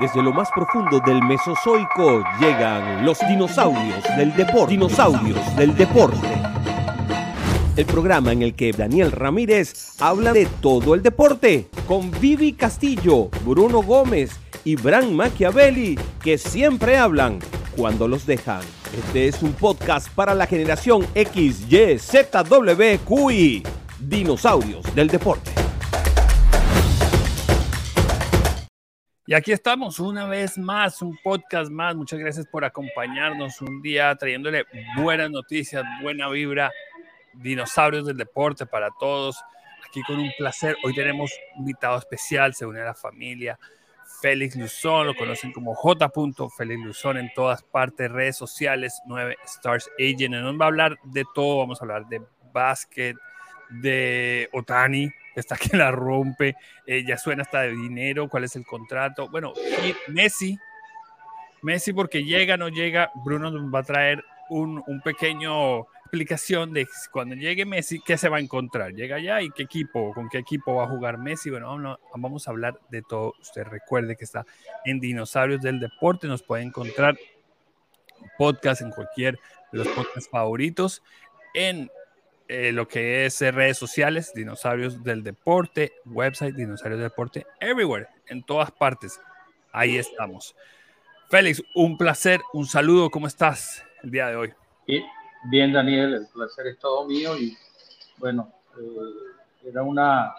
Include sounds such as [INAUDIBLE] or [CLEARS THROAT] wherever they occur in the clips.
Desde lo más profundo del Mesozoico llegan los dinosaurios del deporte. Dinosaurios del deporte. El programa en el que Daniel Ramírez habla de todo el deporte con Vivi Castillo, Bruno Gómez y Bran Machiavelli, que siempre hablan cuando los dejan. Este es un podcast para la generación X, Y, Z, W, QI. Dinosaurios del deporte. Y aquí estamos una vez más, un podcast más. Muchas gracias por acompañarnos un día trayéndole buenas noticias, buena vibra, dinosaurios del deporte para todos. Aquí con un placer. Hoy tenemos un invitado especial, se une a la familia. Félix Luzón, lo conocen como J. Félix Luzón en todas partes, redes sociales, 9 Stars Agent. Nos va a hablar de todo, vamos a hablar de básquet, de Otani, está que la rompe, eh, ya suena hasta de dinero, cuál es el contrato. Bueno, Messi, Messi porque llega, no llega, Bruno nos va a traer un, un, pequeño explicación de cuando llegue Messi, qué se va a encontrar. Llega allá y qué equipo, con qué equipo va a jugar Messi. Bueno, vamos a hablar de todo. Usted recuerde que está en Dinosaurios del Deporte, nos puede encontrar podcast en cualquier de los podcasts favoritos en eh, lo que es redes sociales, Dinosaurios del Deporte, website Dinosaurios del Deporte, everywhere, en todas partes. Ahí estamos. Félix, un placer, un saludo, ¿cómo estás el día de hoy? Bien, Daniel, el placer es todo mío y bueno, eh, era una,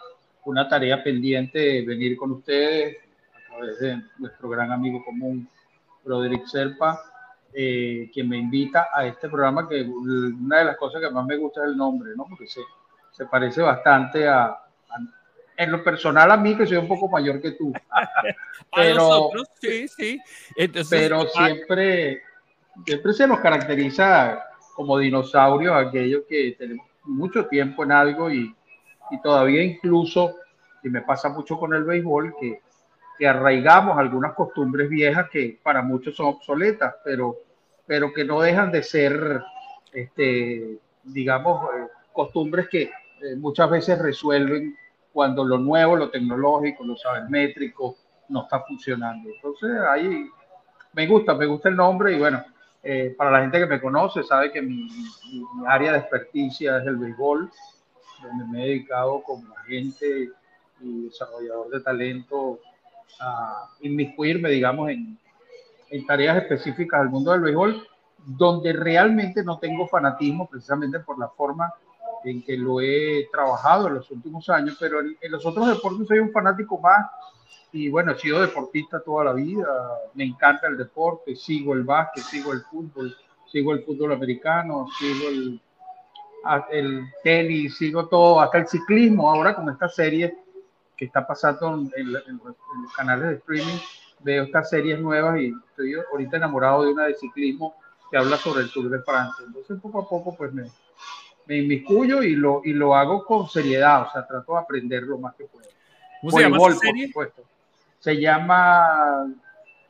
una tarea pendiente venir con ustedes a través de nuestro gran amigo común, Broderick Serpa eh, quien me invita a este programa, que una de las cosas que más me gusta es el nombre, ¿no? Porque se, se parece bastante a, en lo personal a mí, que soy un poco mayor que tú. [LAUGHS] [LAUGHS] pero, sí, sí. pero siempre, siempre se nos caracteriza como dinosaurios, aquellos que tenemos mucho tiempo en algo y, y todavía incluso, y me pasa mucho con el béisbol, que que arraigamos algunas costumbres viejas que para muchos son obsoletas, pero, pero que no dejan de ser, este, digamos, eh, costumbres que eh, muchas veces resuelven cuando lo nuevo, lo tecnológico, lo sabermétrico no está funcionando. Entonces, ahí me gusta, me gusta el nombre y bueno, eh, para la gente que me conoce, sabe que mi, mi, área de experticia es el béisbol, donde me he dedicado como agente y desarrollador de talento a inmiscuirme, digamos, en, en tareas específicas del mundo del béisbol, donde realmente no tengo fanatismo precisamente por la forma en que lo he trabajado en los últimos años, pero en, en, los otros deportes soy un fanático más y bueno, he sido deportista toda la vida, me encanta el deporte, sigo el básquet, sigo el fútbol, sigo el fútbol americano, sigo el, el tenis, sigo todo, hasta el ciclismo ahora con esta serie que está pasando en, en, en, los canales de streaming, veo estas series nuevas y estoy ahorita enamorado de una de ciclismo que habla sobre el Tour de Francia. Entonces, poco a poco, pues me, me inmiscuyo y lo, y lo hago con seriedad, o sea, trato de aprender lo más que puedo. ¿Cómo se llama? Por supuesto. Se llama,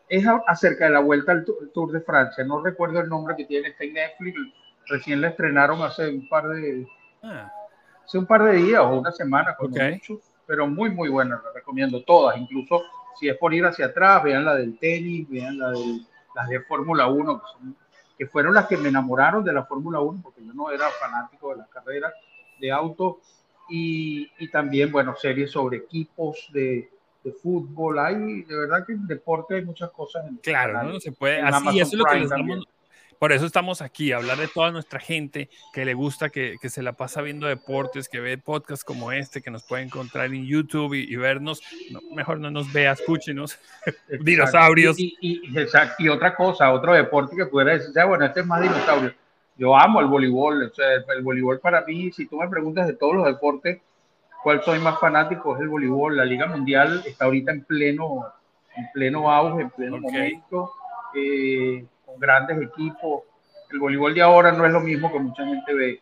es acerca de la vuelta al Tour de Francia. No recuerdo el nombre que tiene, está en Netflix. Recién la estrenaron hace un par de, ah. hace un par de días o una semana, con okay. mucho pero muy, muy buena, la recomiendo todas, incluso si es por ir hacia atrás, vean la del tenis, vean la de, las de Fórmula 1, que, son, que, fueron las que me enamoraron de la Fórmula 1, porque yo no era fanático de las carreras de auto, y, y también, bueno, series sobre equipos de, de, fútbol, hay, de verdad que en deporte hay muchas cosas. En claro, canal, no se puede, así, eso es lo que les damos, por eso estamos aquí, hablar de toda nuestra gente que le gusta, que, que, se la pasa viendo deportes, que ve podcasts como este, que nos puede encontrar en YouTube y, y vernos. No, mejor no nos vea, escúchenos. [LAUGHS] Dinosaurios. Y, y, exacto. y, otra cosa, otro deporte que pudiera decir, ya, bueno, este es más dinosaurio. Yo amo el voleibol. O sea, el voleibol para mí, si tú me preguntas de todos los deportes, ¿cuál soy más fanático? Es el voleibol. La Liga Mundial está ahorita en pleno, en pleno auge, en pleno okay. momento. Eh, grandes equipos. El voleibol de ahora no es lo mismo que mucha gente ve.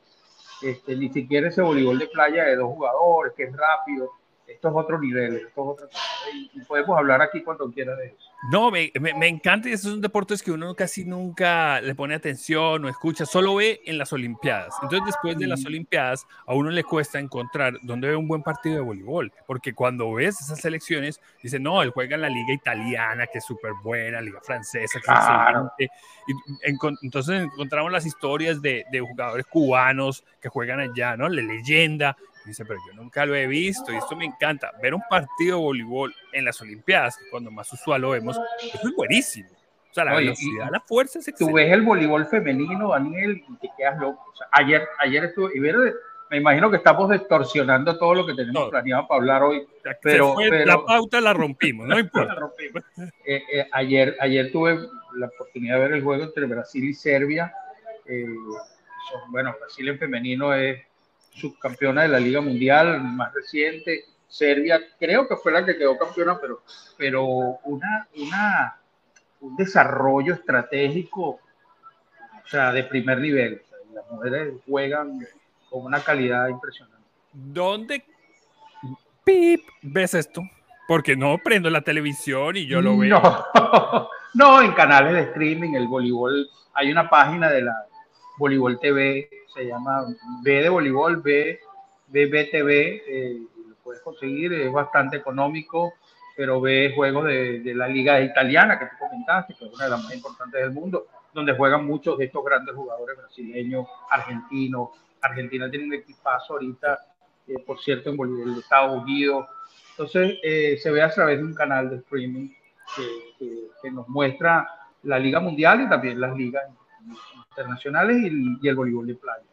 Este, ni siquiera ese voleibol de playa de dos jugadores, que es rápido. Esto es otro nivel, esto es otra cosa. Y, podemos hablar aquí cuando quiera de eso. No, me, me, encanta y esos son deportes que uno casi nunca le pone atención o escucha, solo ve en las Olimpiadas. Entonces, después de las Olimpiadas, a uno le cuesta encontrar dónde ve un buen partido de voleibol, porque cuando ves esas selecciones, dice, no, él juega en la liga italiana, que es súper buena, liga francesa, que es excelente. Y entonces encontramos las historias de, de jugadores cubanos que juegan allá, ¿no? La leyenda, Dice, pero yo nunca lo he visto y esto me encanta. Ver un partido de voleibol en las Olimpiadas, cuando más usual lo vemos, eso es buenísimo. O sea, la velocidad, la fuerza es excelente. Tú ves el voleibol femenino, Daniel, y te quedas loco. O sea, ayer, ayer estuve, y me imagino que estamos distorsionando todo lo que tenemos planeado para hablar hoy. Pero, la pauta la rompimos, no [LAUGHS] importa. Eh, eh, ayer, ayer tuve la oportunidad de ver el juego entre Brasil y Serbia. Eh, bueno, Brasil en femenino es subcampeona de la Liga Mundial más reciente. Serbia, creo que fue la que quedó campeona, pero, pero una, una, un desarrollo estratégico, o sea, de primer nivel. las mujeres juegan con una calidad impresionante. ¿Dónde pip, ves esto? Porque no prendo la televisión y yo lo veo. No, [LAUGHS] no, en canales de streaming, el voleibol, hay una página de la Voleibol TV se llama B de voleibol, B, BBTV, eh, lo puedes conseguir, es bastante económico, pero ve juegos de, de, la liga italiana que tú comentaste, que es una de las más importantes del mundo, donde juegan muchos de estos grandes jugadores brasileños, argentinos. Argentina tiene un equipazo ahorita, eh, por cierto, en Bolivia, de Estados Unidos. Entonces, eh, se ve a través de un canal de streaming que, que nos muestra la Liga Mundial y también las ligas internacionales y, el voleibol de playa.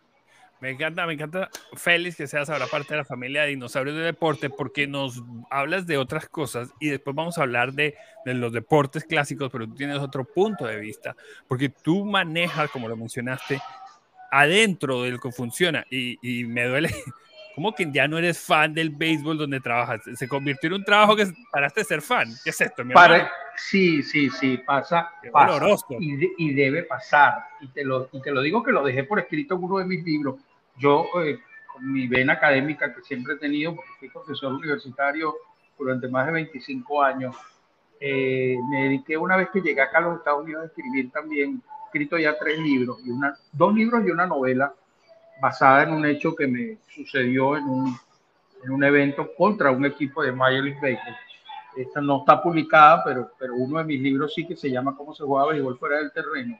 Me encanta, me encanta, Félix, que seas ahora parte de la familia de dinosaurios de deporte, porque nos hablas de otras cosas y después vamos a hablar de, los deportes clásicos, pero tú tienes otro punto de vista, porque tú manejas, como lo mencionaste, adentro de lo que funciona y me duele ¿Cómo que ya no eres fan del béisbol donde trabajas? Se convirtió en un trabajo que paraste de ser fan. ¿Qué es esto, mi Sí, sí, sí, pasa. y, debe pasar. Y te, lo, y te lo digo que lo dejé por escrito en uno de mis libros. Yo, eh, con mi vena académica que siempre he tenido, porque fui profesor universitario durante más de 25 años, eh, me dediqué una vez que llegué acá a los Estados Unidos a escribir también, escrito ya tres libros, y una, dos libros y una novela basada en un hecho que me sucedió en un, en un evento contra un equipo de Major League Baseball. Esta no está publicada, pero, pero uno de mis libros sí que se llama Cómo se jugaba béisbol fuera del terreno.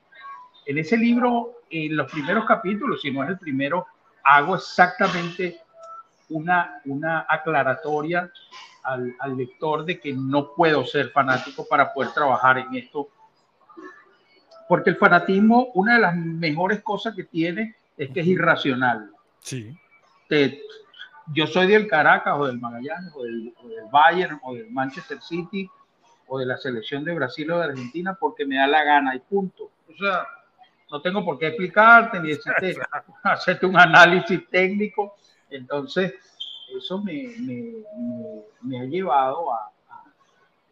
En ese libro, en los primeros capítulos, si no es el primero, hago exactamente una, una aclaratoria al, al, lector de que no puedo ser fanático para poder trabajar en esto. Porque el fanatismo, una de las mejores cosas que tiene es que es irracional. Sí. yo soy del Caracas o del Magallanes o del, Bayern o del Manchester City o de la selección de Brasil o de Argentina porque me da la gana y punto. O sea, no tengo por qué explicarte ni decirte, [LAUGHS] [LAUGHS] hacerte un análisis técnico. Entonces, eso me, me, me, ha llevado a,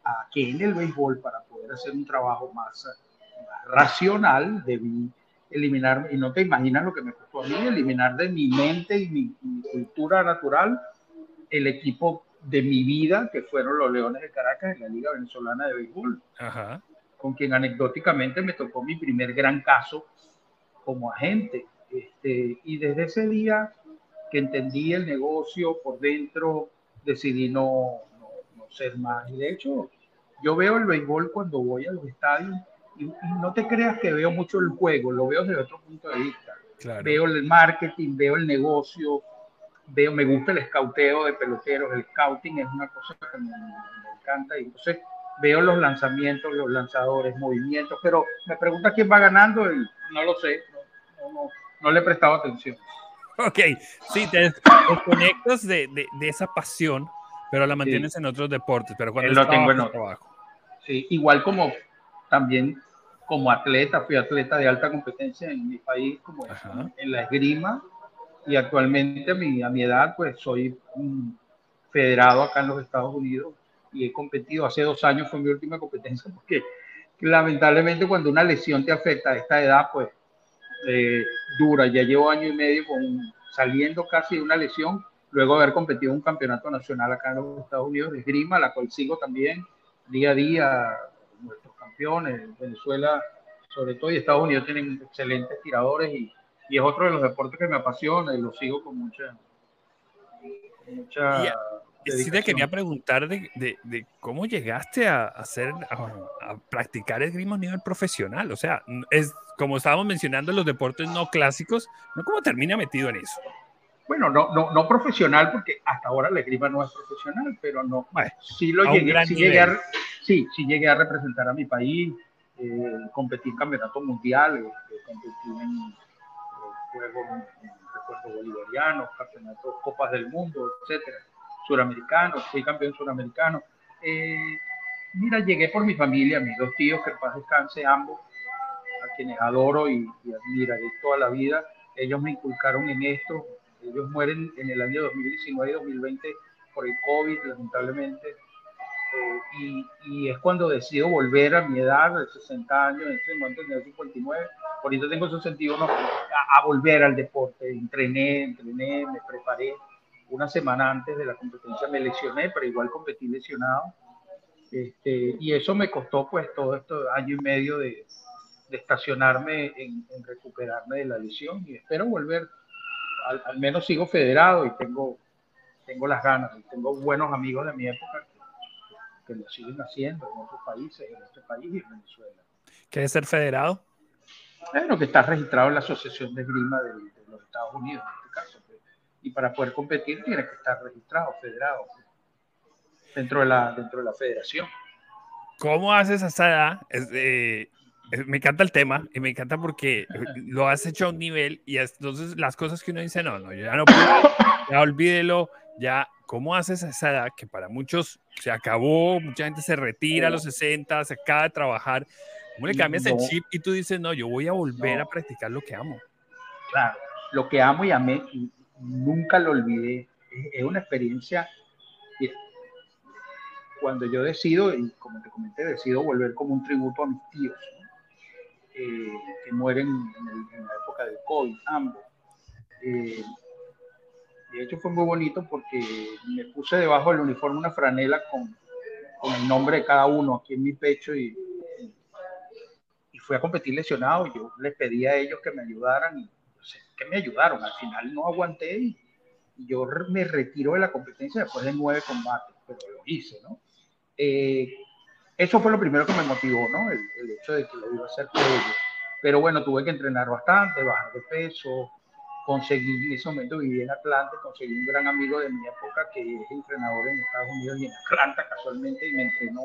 a, que en el béisbol, para poder hacer un trabajo más, más racional, debí eliminar, y no te imaginas lo que me costó a mí, eliminar de mi mente y mi, cultura natural el equipo de mi vida, que fueron los Leones de Caracas en la Liga Venezolana de Béisbol, con quien anecdóticamente me tocó mi primer gran caso como agente. Este, y desde ese día que entendí el negocio por dentro, decidí no, no, no ser más. Y de hecho, yo veo el béisbol cuando voy a los estadios y, no te creas que veo mucho el juego, lo veo desde otro punto de vista. Veo el marketing, veo el negocio, veo, me gusta el escauteo de peloteros, el scouting es una cosa que me, encanta y entonces veo los lanzamientos, los lanzadores, movimientos, pero me pregunta quién va ganando y no lo sé, no, no, no, le he prestado atención. Ok, sí, te desconectas de, de, de esa pasión, pero la mantienes en otros deportes, pero cuando lo tengo en otro. trabajo. Sí, igual como también como atleta, fui atleta de alta competencia en mi país, como en, la esgrima, y actualmente a mi, a mi edad, pues soy un federado acá en los Estados Unidos y he competido. Hace dos años fue mi última competencia, porque lamentablemente cuando una lesión te afecta a esta edad, pues eh, dura. Ya llevo año y medio con, saliendo casi de una lesión luego de haber competido en un campeonato nacional acá en los Estados Unidos de esgrima, la cual sigo también día a día, campeones, Venezuela sobre todo y Estados Unidos tienen excelentes tiradores y, y es otro de los deportes que me apasiona y lo sigo con mucha... mucha sí te quería preguntar de, de, cómo llegaste a, hacer, a, practicar esgrima a nivel profesional. O sea, es como estábamos mencionando los deportes no clásicos, ¿no cómo termina metido en eso? Bueno, no, no, no profesional, porque hasta ahora la esgrima no es profesional, pero no. sí lo llegué, sí llegué, a, sí, sí llegué a representar a mi país, eh, competí en campeonatos mundiales, eh, competí en eh, juegos, recuerdos bolivarianos, campeonatos, copas del mundo, etcétera suramericano, fui campeón suramericano. Eh, mira, llegué por mi familia, mis dos tíos, que en paz descanse ambos, a quienes adoro y, y admiraré toda la vida. Ellos me inculcaron en esto. Ellos mueren en el año 2019 y 2020 por el COVID, lamentablemente. Eh, y, y, es cuando decido volver a mi edad de 60 años, en ese momento tenía 59, ahorita tengo 61, a, a volver al deporte. Entrené, entrené, me preparé una semana antes de la competencia me lesioné, pero igual competí lesionado. Este, y eso me costó pues todo este año y medio de, de estacionarme en, recuperarme de la lesión y espero volver. Al, menos sigo federado y tengo, tengo las ganas. Y tengo buenos amigos de mi época que, lo siguen haciendo en otros países, en este país y en Venezuela. ¿Qué es ser federado? Bueno, que está registrado en la Asociación de Esgrima de, de los Estados Unidos en este caso y para poder competir tiene que estar registrado, federado, dentro de la, dentro de la federación. ¿Cómo haces esa edad? Me encanta el tema y me encanta porque lo has hecho a un nivel y entonces las cosas que uno dice, no, no, yo ya no puedo, ya olvídelo, ya, ¿cómo haces esa edad que para muchos se acabó, mucha gente se retira a los 60, se acaba de trabajar, ¿cómo le cambias el chip y tú dices, no, yo voy a volver a practicar lo que amo? Claro, lo que amo y amé, nunca lo olvidé. Es una experiencia. Cuando yo decido, y como te comenté, decido volver como un tributo a mis tíos, eh, que mueren en, la época del COVID, ambos. Eh, de hecho, fue muy bonito porque me puse debajo del uniforme una franela con, con el nombre de cada uno aquí en mi pecho y, y fui a competir lesionado. Yo les pedí a ellos que me ayudaran y que me ayudaron. Al final no aguanté y, yo me retiro de la competencia después de nueve combates, pero lo hice, ¿no? Eh, eso fue lo primero que me motivó, ¿no? El, hecho de que lo iba a hacer ellos. Pero bueno, tuve que entrenar bastante, bajar de peso, conseguí, en ese momento viví en Atlanta, conseguí un gran amigo de mi época que es entrenador en Estados Unidos y en Atlanta casualmente y me entrenó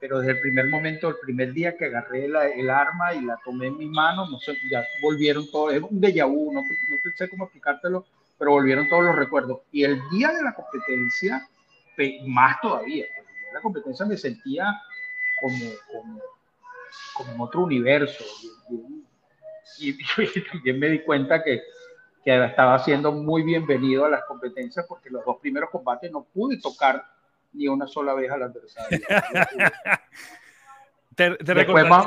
pero desde el primer momento, el primer día que agarré el arma y la tomé en mis manos, no sé, ya volvieron todos, es un déjà vu, no, no sé cómo explicártelo, pero volvieron todos los recuerdos. Y el día de la competencia, más todavía, la competencia me sentía como, como, como en otro universo. Y, [LAUGHS] y, también me di cuenta que, que estaba siendo muy bienvenido a las competencias porque los dos primeros combates no pude tocar ni una sola vez al adversario. [LAUGHS] después, más,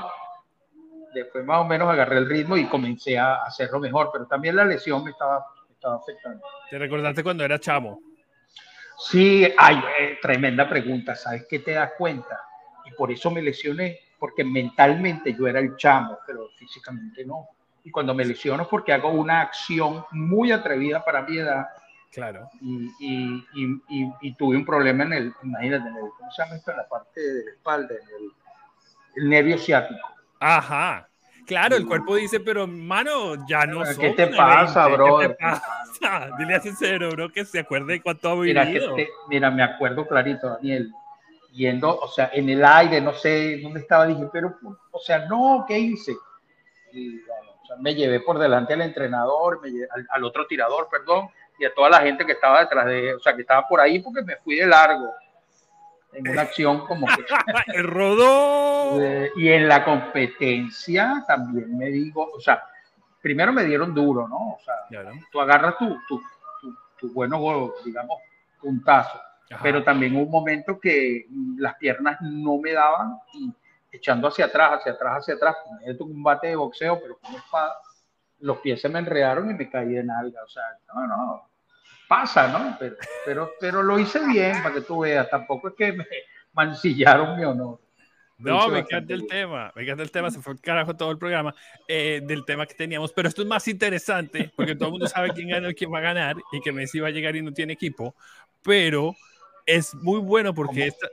después más o menos agarré el ritmo y comencé a hacerlo mejor, pero también la lesión me estaba, estaba afectando. ¿Te recordaste cuando era chamo? Sí, ay, eh, tremenda pregunta, ¿sabes qué te das cuenta? Y por eso me lesioné, porque mentalmente yo era el chamo, pero físicamente no. Y cuando me lesiono porque hago una acción muy atrevida para mi edad, Claro. Y, y, y, y, tuve un problema en el, imagínate, en el, ¿cómo se llama esto? En la parte de la espalda, en el, el nervio ciático. Ajá. Claro, el cuerpo dice, pero mano, ya no ¿Qué te pasa, bro? ¿Qué te pasa? Dile a ese cerebro que se acuerde de cuánto ha vivido. Mira, te, mira, me acuerdo clarito, Daniel, yendo, o sea, en el aire, no sé dónde estaba, dije, pero, o sea, no, ¿qué hice? Y, bueno, o sea, me llevé por delante al entrenador, me al, al, otro tirador, perdón, y a toda la gente que estaba detrás de, o sea, que estaba por ahí porque me fui de largo en una acción como que... [LAUGHS] ¡Rodó! y en la competencia también me digo, o sea, primero me dieron duro, ¿no? O sea, tú agarras tu, tu, tu, bueno, digamos, puntazo. Pero también hubo un momento que las piernas no me daban y echando hacia atrás, hacia atrás, hacia atrás, un combate de boxeo, pero con espada, los pies se me enredaron y me caí de nalga. O sea, no, no, pasa, ¿no? Pero, pero, pero lo hice bien para que tú veas, tampoco es que me mancillaron mi honor. No, me encanta el tema, me encanta el tema, se fue el carajo todo el programa eh, del tema que teníamos, pero esto es más interesante porque todo el mundo sabe quién gana y quién va a ganar y que Messi va a llegar y no tiene equipo, pero es muy bueno porque esta,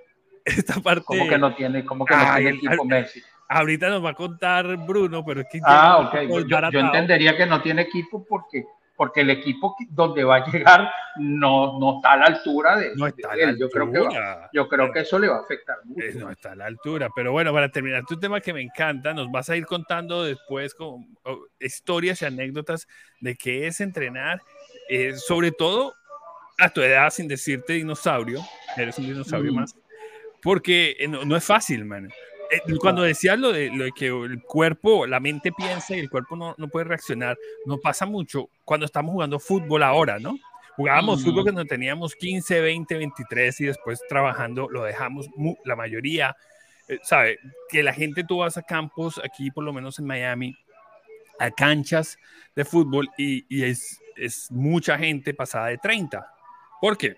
esta parte... ¿Cómo que no tiene, cómo que no tiene equipo Messi? Ahorita nos va a contar Bruno, pero es que... Ah, ok, yo, yo entendería que no tiene equipo porque porque el equipo donde va a llegar no, no está a la altura de, no está él. Yo creo, que yo creo que eso le va a afectar mucho. Eh, no está a la altura, pero bueno, para terminar tu tema que me encanta, nos vas a ir contando después con historias y anécdotas de qué es entrenar, eh, sobre todo a tu edad, sin decirte dinosaurio, eres un dinosaurio mm. más, porque eh, no, no es fácil, man. Eh, cuando decías lo de, lo de, que el cuerpo, la mente piensa y el cuerpo no, no, puede reaccionar, no pasa mucho cuando estamos jugando fútbol ahora, ¿no? Jugábamos fútbol cuando teníamos 15, 20, 23 y después trabajando lo dejamos la mayoría. Eh, ¿Sabe? Que la gente tú vas a campos aquí, por lo menos en Miami, a canchas de fútbol y, y es, es, mucha gente pasada de 30. ¿Por qué?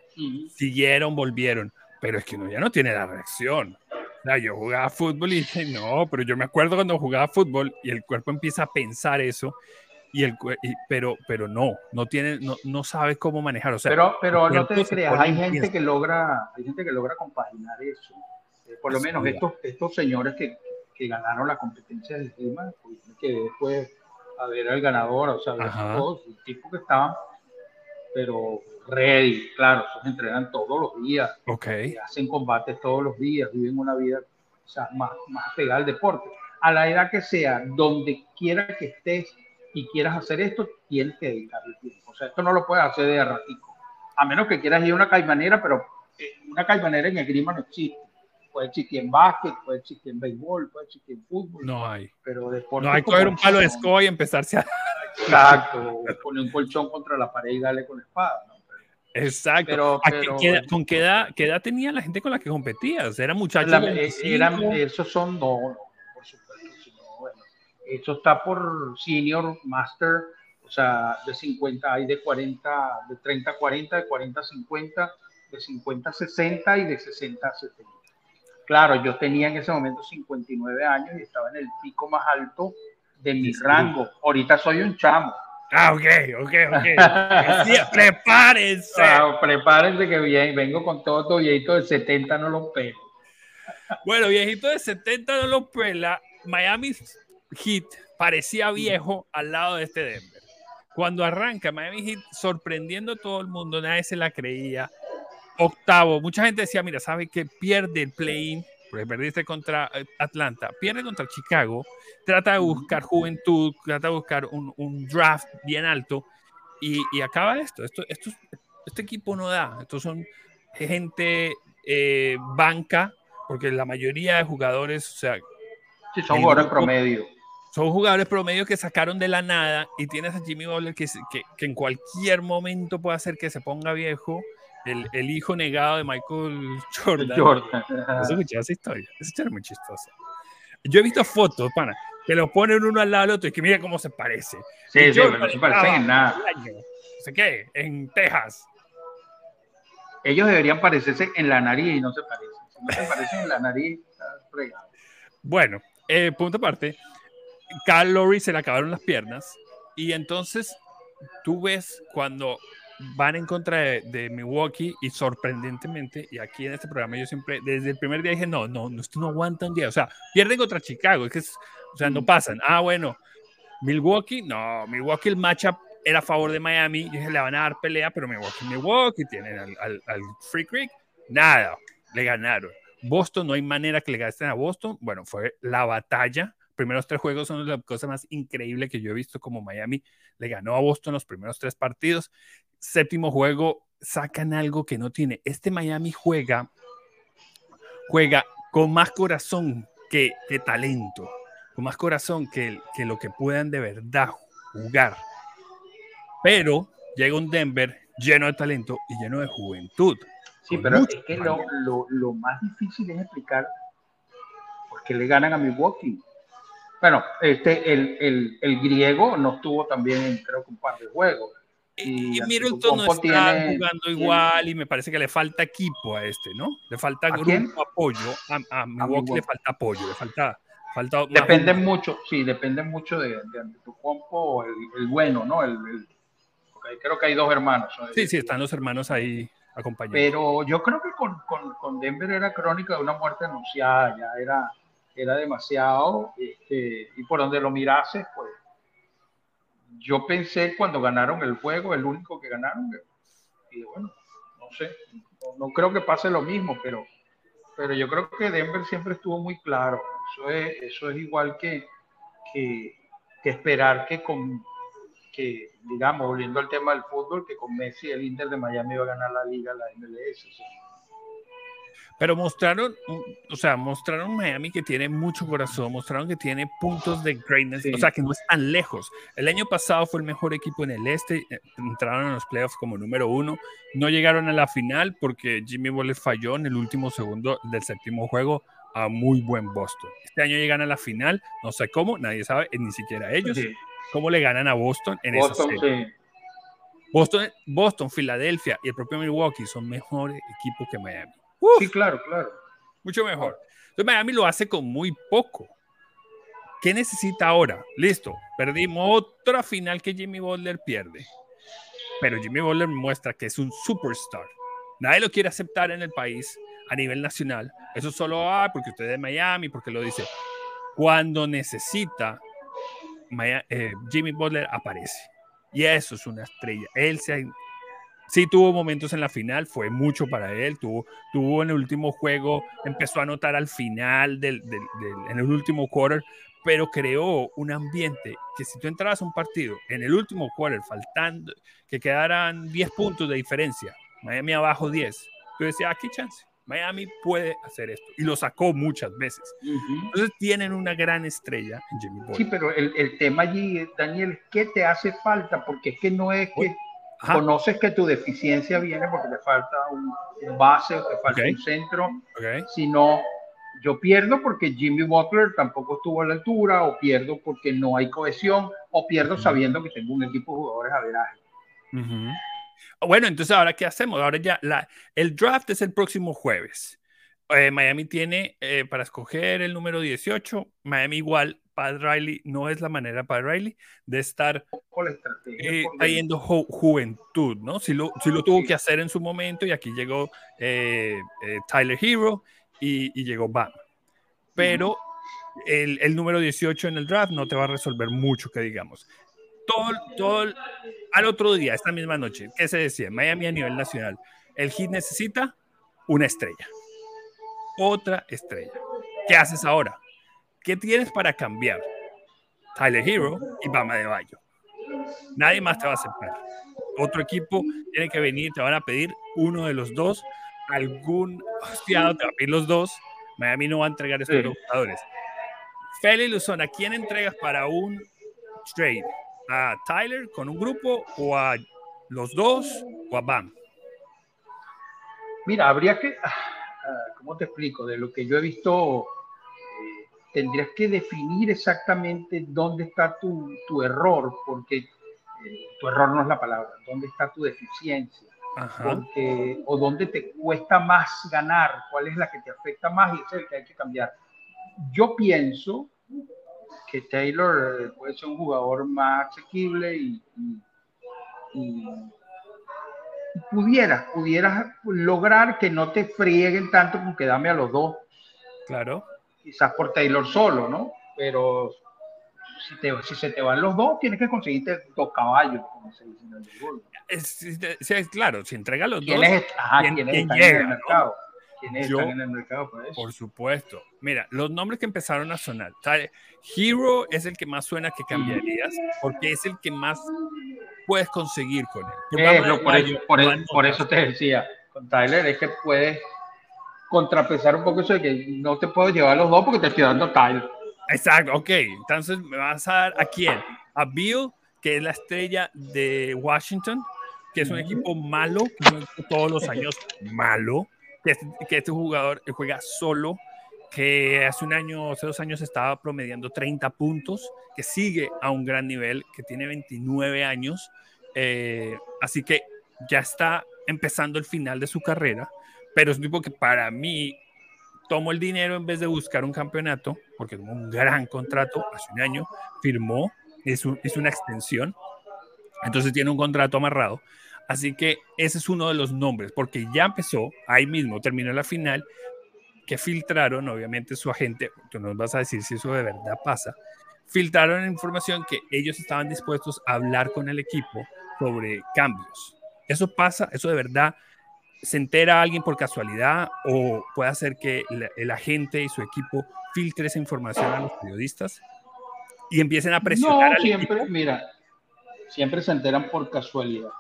Siguieron, volvieron, pero es que uno ya no tiene la reacción yo jugaba fútbol y dije, no, pero yo me acuerdo cuando jugaba fútbol y el cuerpo empieza a pensar eso, y el, pero, pero no, no, tiene, no, no sabe cómo manejar. O sea, pero pero no te creas, hay gente, que logra, hay gente que logra compaginar eso. Eh, por lo menos estos, estos señores que, que ganaron la competencia del tema, pues, que después a ver al ganador, o sea, los tipos que estaban, pero ready, claro, se entrenan todos los días, okay. hacen combates todos los días, viven una vida o sea, más, más pegada al deporte. A la edad que sea, donde quiera que estés y quieras hacer esto, tienes que dedicarle tiempo. O sea, esto no lo puedes hacer de ratico. A menos que quieras ir a una caimanera, pero eh, una caimanera en el grima no existe. Puede existir en básquet, puede existir en béisbol, puede existir en fútbol. No hay. Pero deporte no hay que coger un palo de escoba y empezarse a. Exacto. poner un colchón contra la pared y darle con la espada. ¿no? Exacto. ¿Con qué edad, qué edad, tenía la gente con la que competías? ¿Eran muchachos? Eh, eran, esos son, no, por supuesto. bueno, eso está por senior, master, o sea, de 50, hay de 40, de 30 a 40, de 40 a 50, de 50 a 60 y de 60 a 70. Claro, yo tenía en ese momento 59 años y estaba en el pico más alto de mi rango. Ahorita soy un chamo. Ah, ok, ok, ok. [LAUGHS] prepárense. Ah, prepárense que bien, vengo con todo tu viejito de 70, no lo pelo. Bueno, viejito de 70 no lo pela. Miami Heat parecía viejo al lado de este Denver. Cuando arranca Miami Heat sorprendiendo a todo el mundo, nadie se la creía. Octavo, mucha gente decía, mira, sabe que pierde el play-in porque perdiste contra eh, Atlanta, pierde contra Chicago, trata de buscar juventud, trata de buscar un, un draft bien alto y, y, acaba esto. Esto, esto. Este equipo no da. Estos son gente eh, banca, porque la mayoría de jugadores, o sea... Sí, son jugadores promedio. Son jugadores promedio que sacaron de la nada y tienes a Jimmy Butler que, que, que en cualquier momento puede hacer que se ponga viejo el, el, hijo negado de Michael [LAUGHS] Jordan. Jordan. ¿Has escuchado esa historia? Esa historia es muy chistosa. Yo he visto fotos, pana, que lo ponen uno al lado del otro y que mira cómo se parece. Sí, sí, pero no se parecen en nada. No sé qué, en Texas. Ellos deberían parecerse en la nariz y no se parecen. Si no se parecen en la nariz, está fregado. Bueno, eh, punto aparte. Carl Lowry se le acabaron las piernas y entonces tú ves cuando van en contra de, Milwaukee y sorprendentemente, y aquí en este programa yo siempre, desde el primer día dije, no, no, esto no aguanta un día, o sea, pierden contra Chicago, es que o sea, no pasan. Ah, bueno, Milwaukee, no, Milwaukee el matchup era a favor de Miami, y dije, le van a dar pelea, pero Milwaukee, Milwaukee tienen al, al, Free Creek, nada, le ganaron. Boston, no hay manera que le gasten a Boston, bueno, fue la batalla. Primeros tres juegos son la cosa más increíble que yo he visto como Miami le ganó a Boston los primeros tres partidos séptimo juego sacan algo que no tiene. Este Miami juega, juega con más corazón que, que talento, con más corazón que, que lo que puedan de verdad jugar. Pero llega un Denver lleno de talento y lleno de juventud. Sí, pero es que lo, lo, lo, más difícil es explicar por qué le ganan a Milwaukee. Bueno, este, el, el, el griego no estuvo también, creo que un par de juegos y, y Middleton no está jugando igual y me parece que le falta equipo a este, ¿no? Le falta grupo, apoyo. A, a Milwaukee le falta apoyo, le falta. falta depende mucho, sí, depende mucho de, de tu compo, el, el, bueno, ¿no? El, el, creo que hay dos hermanos. Sí, sí, están los hermanos ahí acompañando. Pero yo creo que con, con, con Denver era crónica de una muerte anunciada, ya era, era demasiado, este, y por donde lo mirases, pues yo pensé cuando ganaron el juego, el único que ganaron, y bueno, no sé, no, creo que pase lo mismo, pero, pero yo creo que Denver siempre estuvo muy claro. Eso es, eso es igual que, que, que esperar que con, que, digamos, volviendo al tema del fútbol, que con Messi el Inter de Miami va a ganar la liga, la MLS. O sea, pero mostraron, o sea, mostraron Miami que tiene mucho corazón, mostraron que tiene puntos de greatness, sí. o sea, que no están lejos. El año pasado fue el mejor equipo en el este, eh, entraron a los playoffs como número uno, no llegaron a la final porque Jimmy Butler falló en el último segundo del séptimo juego a muy buen Boston. Este año llegan a la final, no sé cómo, nadie sabe, ni siquiera ellos, sí. cómo le ganan a Boston en Boston, esa serie. Sí. Boston, Boston, Filadelfia y el propio Milwaukee son mejores equipos que Miami. Uf, sí, claro, claro. Mucho mejor. Entonces Miami lo hace con muy poco. ¿Qué necesita ahora? Listo, perdimos otra final que Jimmy Butler pierde. Pero Jimmy Butler muestra que es un superstar. Nadie lo quiere aceptar en el país a nivel nacional. Eso solo ah, porque usted es de Miami, porque lo dice. Cuando necesita, Miami, eh, Jimmy Butler aparece. Y eso es una estrella. Él se sí tuvo momentos en la final, fue mucho para él, tuvo, tuvo en el último juego, empezó a anotar al final del, del, del, en el último quarter, pero creó un ambiente que si tú entrabas a un partido en el último quarter, faltando, que quedaran 10 puntos de diferencia, Miami abajo 10, tú decías, aquí chance. Miami puede hacer esto y lo sacó muchas veces. Uh -huh. Entonces tienen una gran estrella en Jimmy Butler. Sí, pero el, el, tema allí, Daniel, ¿qué te hace falta? Porque es que no es que Ajá. conoces que tu deficiencia viene porque te falta un, base, te falta okay. un centro, okay. sino yo pierdo porque Jimmy Butler tampoco estuvo a la altura, o pierdo porque no hay cohesión, o pierdo uh -huh. sabiendo que tengo un equipo de jugadores a veraje. Uh -huh. Bueno, entonces ahora qué hacemos? Ahora ya la, el draft es el próximo jueves. Eh, Miami tiene eh, para escoger el número 18. Miami igual, Pat Riley no es la manera para Riley de estar eh, trayendo ju juventud, ¿no? Si lo, si lo tuvo que hacer en su momento y aquí llegó eh, eh, Tyler Hero y, y, llegó Bam. Pero el, el, número 18 en el draft no te va a resolver mucho, que digamos. Todo, todo al otro día, esta misma noche, ¿qué se decía? Miami a nivel nacional. El Heat necesita una estrella. Otra estrella. ¿Qué haces ahora? ¿Qué tienes para cambiar? Tyler Hero y Bama de Bayo. Nadie más te va a aceptar. Otro equipo tiene que venir, te van a pedir uno de los dos. Algún hostiado te va a pedir los dos. Miami no va a entregar estos sí. jugadores. Feli Luzón, ¿a quién entregas para un trade? ¿A Tyler con un grupo o a los dos o a Bam? Mira, habría que, ah, ¿cómo te explico? De lo que yo he visto tendrías que definir exactamente dónde está tu, tu error, porque eh, tu error no es la palabra, dónde está tu deficiencia, porque, o dónde te cuesta más ganar, cuál es la que te afecta más y es el que hay que cambiar. Yo pienso que Taylor eh, puede ser un jugador más asequible y, y, y, y pudiera, pudieras lograr que no te frieguen tanto con que dame a los dos. Claro quizás por Taylor solo, ¿no? Pero si, te, si se te van los dos, tienes que conseguirte dos caballos, como se dice en el fútbol. Es, es, claro, si entrega los dos, ajá, ¿quién, ¿quién, ¿quién llega, en el mercado? ¿Quiénes Yo, están en el mercado para eso? Por supuesto. Mira, los nombres que empezaron a sonar. Hero es el que más suena que cambiarías, porque es el que más puedes conseguir con él. Eh, por, por, eso, por, por eso te decía, con Tyler es que puedes contrapesar un poco eso de que no te puedo llevar los dos porque te estoy dando Tyler. Exacto, ok. Entonces me vas a dar a quién? A Bill, que es la estrella de Washington, que es un equipo malo, que todos los años malo, que, que este jugador juega solo, que hace un año, hace dos años estaba promediando 30 puntos, que sigue a un gran nivel, que tiene 29 años, Eh, así que ya está empezando el final de su carrera, pero es un tipo que para mí tomó el dinero en vez de buscar un campeonato, porque tuvo un gran contrato hace un año, firmó, es, es una extensión, entonces tiene un contrato amarrado. Así que ese es uno de los nombres, porque ya empezó, ahí mismo terminó la final, que filtraron, obviamente su agente, tú nos vas a decir si eso de verdad pasa, filtraron información que ellos estaban dispuestos a hablar con el equipo sobre cambios. Eso pasa, eso de verdad se entera alguien por casualidad o puede hacer que el, agente y su equipo filtre esa información a los periodistas y empiecen a presionar. No, siempre, mira, siempre se enteran por casualidad.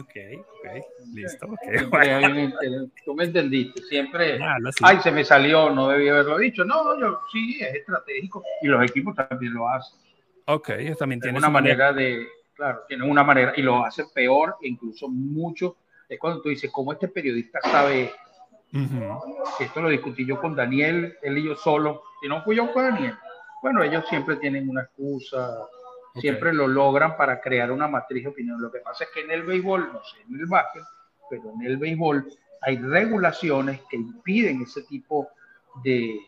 Ok, ok, listo. [LAUGHS] Tú me entendiste, siempre, ah, ay, se me salió, no debía haberlo dicho. No, yo sí, es estratégico y los equipos también lo hacen. Ok, también tienen una manera, de, claro, tienen una manera y lo hacen peor, incluso mucho. Es cuando tú dices, ¿cómo este periodista sabe? Esto lo discutí yo con Daniel, él y yo solo, y no fui yo con Daniel. Bueno, ellos siempre tienen una excusa, Siempre lo logran para crear una matriz de opinión. Lo que pasa es que en el béisbol, no sé, en el básquet, pero en el béisbol hay regulaciones que impiden ese tipo de,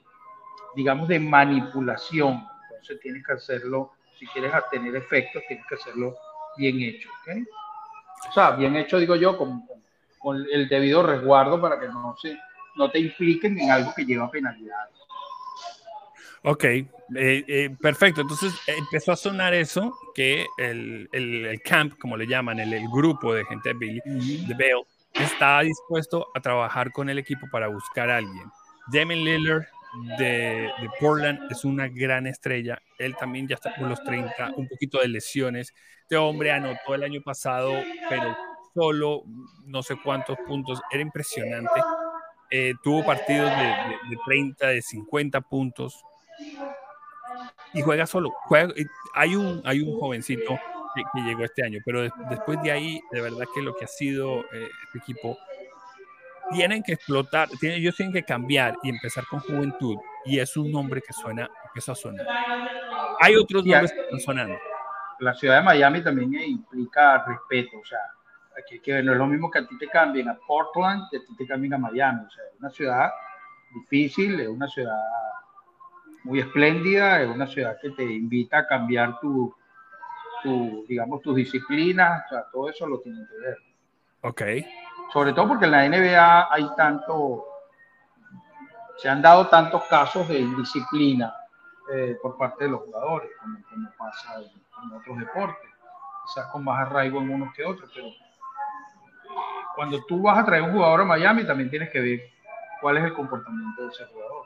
digamos, de manipulación. Entonces tienes que hacerlo, si quieres tener efectos, tienes que hacerlo bien hecho. O sea, bien hecho, digo yo, con, con, el debido resguardo para que no, se, no te impliquen en algo que lleva penalidades. Ok, eh, eh, perfecto. Entonces empezó a sonar eso, que el, el, camp, como le llaman, el, el, grupo de gente de Billy, de Bale, está dispuesto a trabajar con el equipo para buscar a alguien. Damon Lillard de, de, Portland es una gran estrella. Él también ya está por los 30, un poquito de lesiones. Este hombre anotó el año pasado, pero solo no sé cuántos puntos. Era impresionante. Eh, tuvo partidos de, de, de 30, de 50 puntos y juega solo. Juega, hay, un, hay un jovencito que, llegó este año, pero después de ahí, de verdad que lo que ha sido eh, este equipo, tienen que explotar, tienen, ellos tienen que cambiar y empezar con juventud. Y es un nombre que suena, empezó a sonar. Hay otros nombres que están sonando. La ciudad de Miami también implica respeto, o sea, aquí que no es lo mismo que a ti te cambien a Portland que a ti te cambien a Miami, o sea, es una ciudad difícil, es una ciudad muy espléndida, es una ciudad que te invita a cambiar tu, tu digamos, tus disciplinas, o sea, todo eso lo tienen que ver. Ok. Sobre todo porque en la NBA hay tanto, se han dado tantos casos de indisciplina eh, por parte de los jugadores, como, pasa en, otros deportes, quizás con más arraigo en unos que otros, pero cuando tú vas a traer un jugador a Miami también tienes que ver cuál es el comportamiento de ese jugador.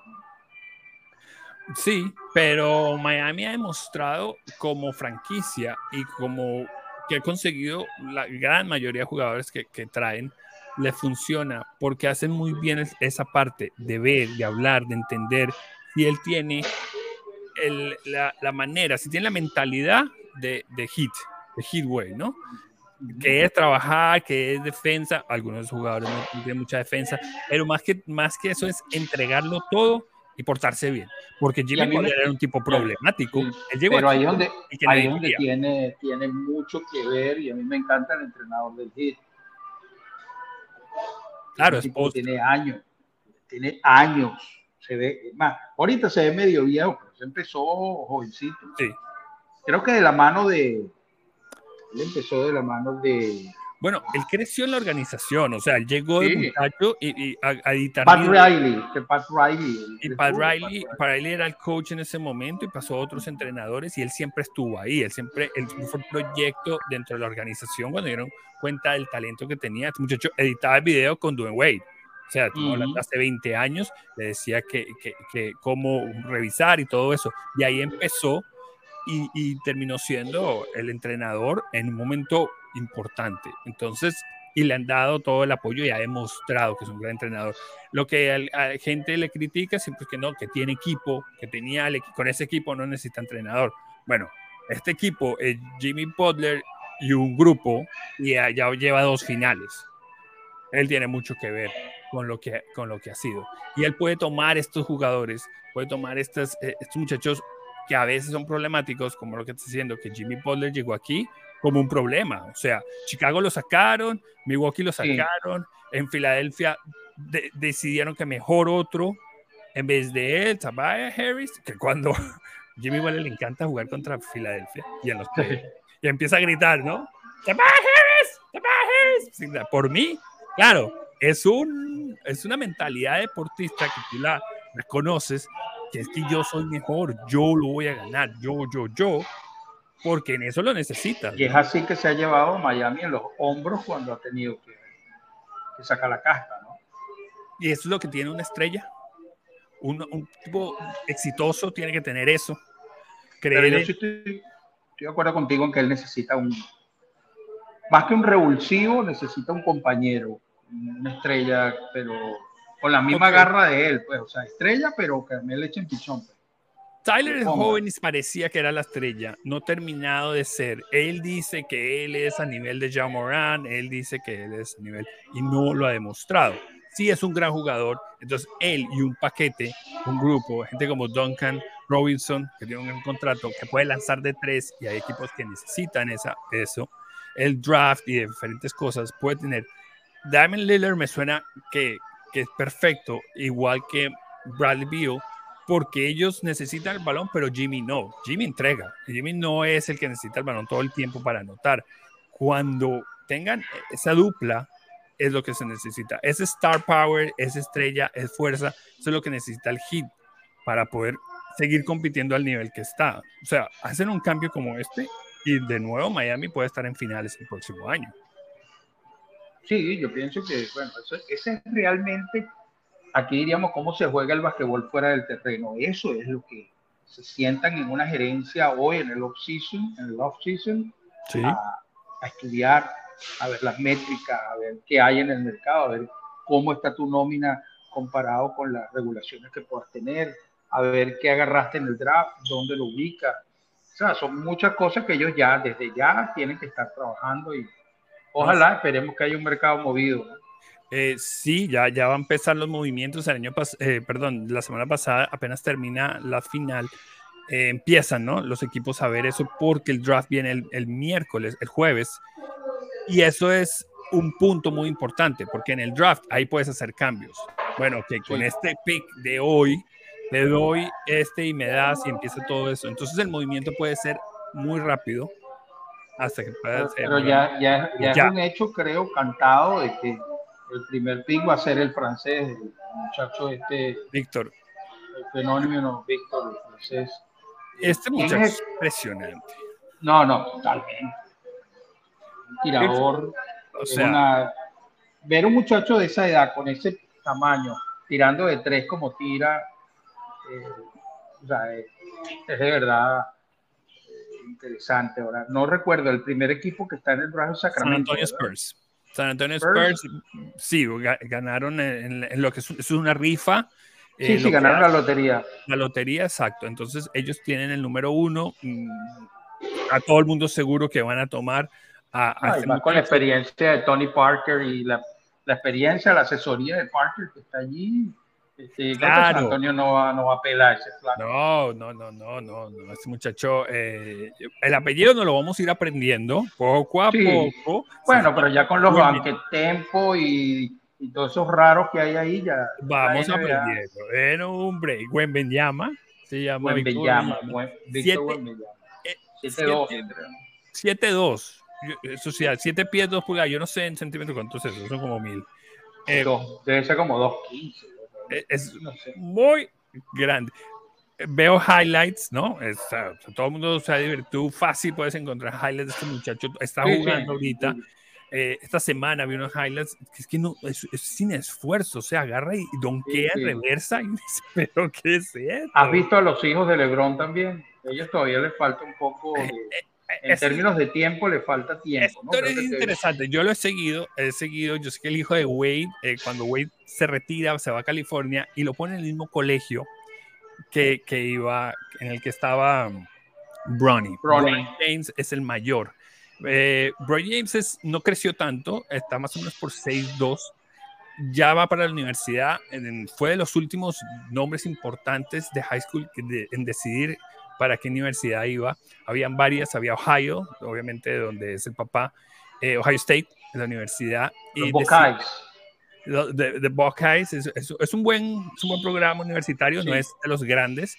Sí, pero Miami ha demostrado como franquicia y como que ha conseguido la gran mayoría de jugadores que, traen, le funciona porque hacen muy bien esa parte de ver, de hablar, de entender si él tiene la, manera, si tiene la mentalidad de, hit, de hitway, ¿no? Que es trabajar, que es defensa, algunos jugadores no tienen mucha defensa, pero más que, más que eso es entregarlo todo y portarse bien. Porque Jimmy Butler era un tipo problemático. pero ahí donde, ahí donde tiene, tiene mucho que ver y a mí me encanta el entrenador del Heat. Claro, es tiene años, tiene años. Se ve, más, ahorita se ve medio viejo, pero se empezó jovencito. Sí. Creo que de la mano de, él empezó de la mano de, bueno, él creció en la organización, o sea, él llegó de muchacho y, a, editar. Pat Riley, que Pat Riley. Y Pat Riley, para él era el coach en ese momento y pasó a otros entrenadores y él siempre estuvo ahí, él siempre, él fue el proyecto dentro de la organización cuando dieron cuenta del talento que tenía. Este muchacho editaba el video con Dwayne Wade. O sea, hace 20 años, le decía que, que, que, cómo revisar y todo eso. Y ahí empezó y, terminó siendo el entrenador en un momento importante. Entonces, y le han dado todo el apoyo y ha demostrado que es un gran entrenador. Lo que a la gente le critica es pues, que no, que tiene equipo, que tenía con ese equipo no necesita entrenador. Bueno, este equipo es Jimmy Butler y un grupo y ya lleva dos finales. Él tiene mucho que ver con lo que, con lo que ha sido. Y él puede tomar estos jugadores, puede tomar eh, estos muchachos que a veces son problemáticos, como lo que está diciendo, que Jimmy Butler llegó aquí como un problema. O sea, Chicago lo sacaron, Milwaukee lo sacaron, en Filadelfia decidieron que mejor otro en vez de él, Tabaya Harris, que cuando [LAUGHS] Jimmy Waller le encanta jugar contra Filadelfia y en los y empieza a gritar, ¿no? Tabaya Harris, Tabaya Harris, por mí, claro, es un es una mentalidad deportista que tú la, la conoces, que es que yo soy mejor, yo lo voy a ganar, yo, yo, yo, porque en eso lo necesitas. Y es así que se ha llevado Miami en los hombros cuando ha tenido que, que sacar la casta, ¿no? Y eso es lo que tiene una estrella. Un, un tipo exitoso tiene que tener eso. Creer Pero yo sí estoy, estoy, de acuerdo contigo en que él necesita un, más que un revulsivo, necesita un compañero, una estrella, pero con la misma okay. garra de él, pues, o sea, estrella, pero que me le echen pichón. Pues. Tyler es joven y parecía que era la estrella, no terminado de ser. Él dice que él es a nivel de Jean Moran, él dice que él es a nivel y no lo ha demostrado. Sí es un gran jugador, entonces él y un paquete, un grupo, gente como Duncan Robinson, que tiene un gran contrato, que puede lanzar de tres y hay equipos que necesitan esa, eso, el draft y diferentes cosas, puede tener. Diamond Lillard me suena que, que es perfecto, igual que Bradley Beal, porque ellos necesitan el balón, pero Jimmy no. Jimmy entrega. Jimmy no es el que necesita el balón todo el tiempo para anotar. Cuando tengan esa dupla, es lo que se necesita. Es star power, es estrella, es fuerza. Eso es lo que necesita el hit para poder seguir compitiendo al nivel que está. O sea, hacen un cambio como este y de nuevo Miami puede estar en finales el próximo año. Sí, yo pienso que, bueno, eso, ese es realmente aquí diríamos cómo se juega el basquetbol fuera del terreno. Eso es lo que se sientan en una gerencia hoy en el off-season, en el off-season, sí. a, a, estudiar, a ver las métricas, a ver qué hay en el mercado, a ver cómo está tu nómina comparado con las regulaciones que puedas tener, a ver qué agarraste en el draft, dónde lo ubicas. O sea, son muchas cosas que ellos ya, desde ya, tienen que estar trabajando y ojalá esperemos que haya un mercado movido. Eh, sí, ya, ya va a empezar los movimientos. El año eh, perdón, la semana pasada apenas termina la final. Eh, empiezan ¿no? los equipos a ver eso porque el draft viene el, el, miércoles, el jueves. Y eso es un punto muy importante porque en el draft ahí puedes hacer cambios. Bueno, que con este pick de hoy te doy este y me das y empieza todo eso. Entonces el movimiento puede ser muy rápido hasta que pueda ser. Pero ya, ya, ya, ya, es un hecho, creo, cantado de que el primer pick va a ser el francés, el muchacho este. Víctor. El fenómeno Víctor, el francés. Este muchacho es impresionante. No, no, totalmente. Tirador. O sea, una... ver un muchacho de esa edad, con ese tamaño, tirando de tres como tira, eh, o sea, es, es, de verdad interesante. Ahora, no recuerdo el primer equipo que está en el Brazo Sacramento. San Antonio Spurs. San Antonio Spurs, Spurs sí, ganaron en, en, lo que es, es una rifa. Sí, eh, sí, ganaron la lotería. La lotería, exacto. Entonces ellos tienen el número uno. A todo el mundo seguro que van a tomar. A, a Ay, más con la experiencia de Tony Parker y la, la, experiencia, la asesoría de Parker que está allí. Claro. Antonio no va, no va a pelar ese plan. No, no, no, no, no, no. Este muchacho, eh, el apellido no lo vamos a ir aprendiendo poco a sí. poco. Bueno, pero ya con los banquetempo y, y todos esos raros que hay ahí, ya. Vamos aprendiendo. Bueno, hombre, Gwen Benyama se llama. Gwen Benyama. Víctor Gwen 7-2. 7-2. Eso sí, 7 pies, 2 pulgadas. Yo no sé en centímetros cuántos es eso, son como mil. Eh, debe ser como 2.15 es no sé. muy grande. Veo highlights, ¿no? Es, todo el mundo se ha divertido fácil, puedes encontrar highlights de este muchacho. Está sí, jugando sí, ahorita. Sí. Eh, esta semana vi unos highlights que es que no, es, es sin esfuerzo, o sea, agarra y donkea en reversa y [LAUGHS] dice, pero ¿qué es esto? ¿Has visto a los hijos de Lebron también? A ellos todavía les falta un poco de, en es, términos de tiempo le falta tiempo. ¿no? es interesante. Te... Yo lo he seguido, he seguido. Yo sé que el hijo de Wade, eh, cuando Wade se retira, se va a California y lo pone en el mismo colegio que, que iba, en el que estaba Bronny. Bronny. James es el mayor. Eh, Bronny James es, no creció tanto, está más o menos por 6'2. Ya va para la universidad. En, fue de los últimos nombres importantes de high school de, en decidir para qué universidad iba. Habían varias, había Ohio, obviamente donde es el papá, eh, Ohio State, la universidad. y Buckeyes. De, de, Buckeyes es, es, un buen, es un buen programa universitario, no es de los grandes.